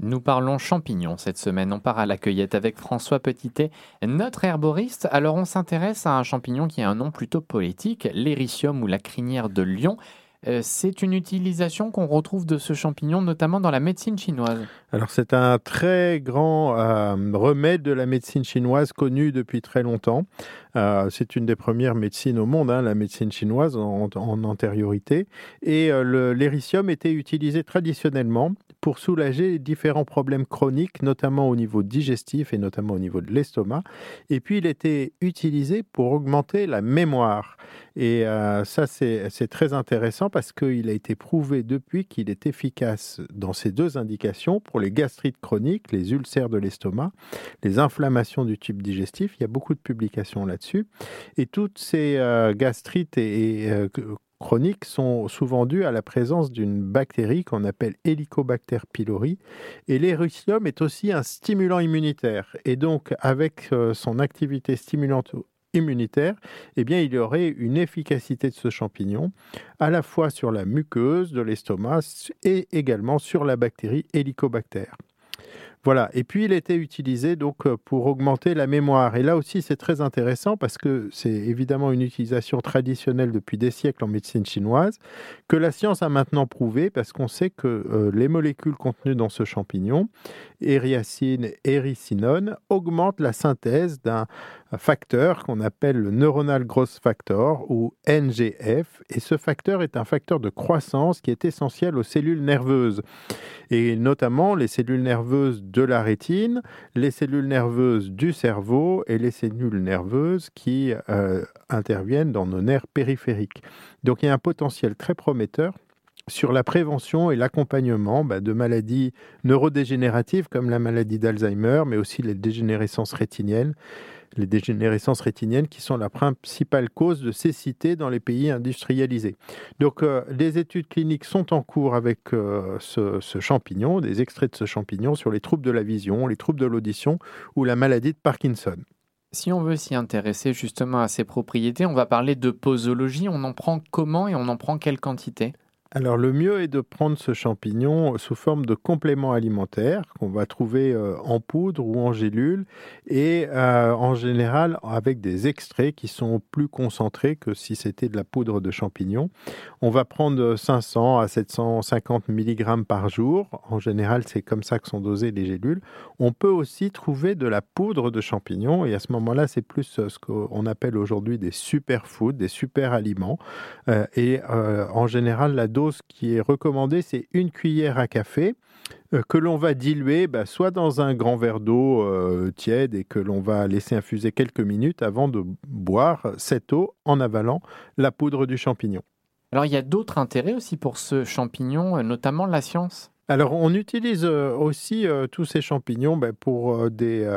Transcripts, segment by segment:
Nous parlons champignons cette semaine. On part à la cueillette avec François Petitet, notre herboriste. Alors on s'intéresse à un champignon qui a un nom plutôt poétique, l'éricium ou la crinière de lion. Euh, c'est une utilisation qu'on retrouve de ce champignon, notamment dans la médecine chinoise. Alors c'est un très grand euh, remède de la médecine chinoise connu depuis très longtemps. Euh, c'est une des premières médecines au monde, hein, la médecine chinoise en, antériorité. Et l'éricium était utilisé traditionnellement pour soulager différents problèmes chroniques, notamment au niveau digestif et notamment au niveau de l'estomac. Et puis il était utilisé pour augmenter la mémoire. Et euh, ça, c'est très intéressant parce qu'il a été prouvé depuis qu'il est efficace dans ces deux indications pour les gastrites chroniques, les ulcères de l'estomac, les inflammations du tube digestif. Il y a beaucoup de publications là-dessus. Et toutes ces euh, gastrites et, euh, chroniques sont souvent dues à la présence d'une bactérie qu'on appelle Helicobacter pylori. Et l'éricium est aussi un stimulant immunitaire. Et donc, avec euh, son activité stimulante immunitaire, eh bien, il y aurait une efficacité de ce champignon à la fois sur la muqueuse de l'estomac et également sur la bactérie Helicobacter. Voilà. Et puis il était utilisé donc euh, pour augmenter la mémoire. Et là aussi, c'est très intéressant parce que c'est évidemment une utilisation traditionnelle depuis des siècles en médecine chinoise que la science a maintenant prouvé parce qu'on sait que euh, les molécules contenues dans ce champignon, ériacine,éricinone, augmentent la synthèse d'un facteur qu'on appelle le neuronal growth factor ou NGF. Et ce facteur est un facteur de croissance qui est essentiel aux cellules nerveuses et notamment les cellules nerveuses de la rétine, les cellules nerveuses du cerveau et les cellules nerveuses qui euh, interviennent dans nos nerfs périphériques. Donc il y a un potentiel très prometteur sur la prévention et l'accompagnement bah, de maladies neurodégénératives comme la maladie d'Alzheimer, mais aussi les dégénérescences rétiniennes les dégénérescences rétiniennes qui sont la principale cause de cécité dans les pays industrialisés. Donc euh, des études cliniques sont en cours avec euh, ce, ce, champignon, des extraits de ce champignon sur les troubles de la vision, les troubles de l'audition ou la maladie de Parkinson. Si on veut s'y intéresser justement à ces propriétés, on va parler de posologie. On en prend comment et on en prend quelle quantité? Alors le mieux est de prendre ce champignon sous forme de complément alimentaire qu'on va trouver euh, en poudre ou en gélule et euh, en général avec des extraits qui sont plus concentrés que si c'était de la poudre de champignon. On va prendre 500 à 750 mg par jour. En général, c'est comme ça que sont dosées les gélules. On peut aussi trouver de la poudre de champignon et à ce moment-là, c'est plus euh, ce qu'on appelle aujourd'hui des superfoods, des super aliments. et en général, la qui est recommandée, c'est une cuillère à café euh, que l'on va diluer bah, soit dans un grand verre d'eau euh, tiède et que l'on va laisser infuser quelques minutes avant de boire cette eau en avalant la poudre du champignon. Alors il y a d'autres intérêts aussi pour ce champignon, euh, notamment la science? Alors, on utilise aussi tous ces champignons bah, pour des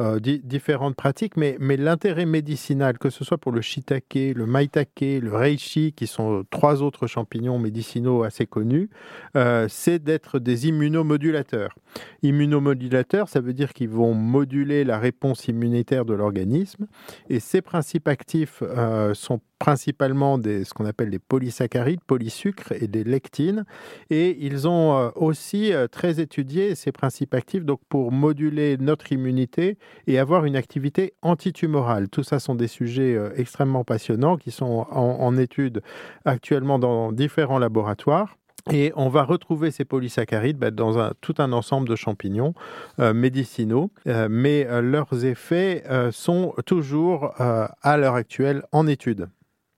euh, différentes pratiques, mais, mais l'intérêt médicinal, que ce soit pour le shiitake, le maitake, le reishi, qui sont trois autres champignons médicinaux assez connus, euh, c'est d'être des immunomodulateurs. Immunomodulateurs, ça veut dire qu'ils vont moduler la réponse immunitaire de l'organisme, et ces principes actifs euh, sont principalement des, ce qu'on appelle des polysaccharides, polysucres et des lectines. Et ils ont aussi très étudié ces principes actifs donc pour moduler notre immunité et avoir une activité antitumorale. Tout ça sont des sujets euh, extrêmement passionnants qui sont en, étude actuellement dans différents laboratoires. Et on va retrouver ces polysaccharides bah, dans tout un ensemble de champignons euh, médicinaux, euh, mais leurs effets sont toujours à l'heure actuelle en étude.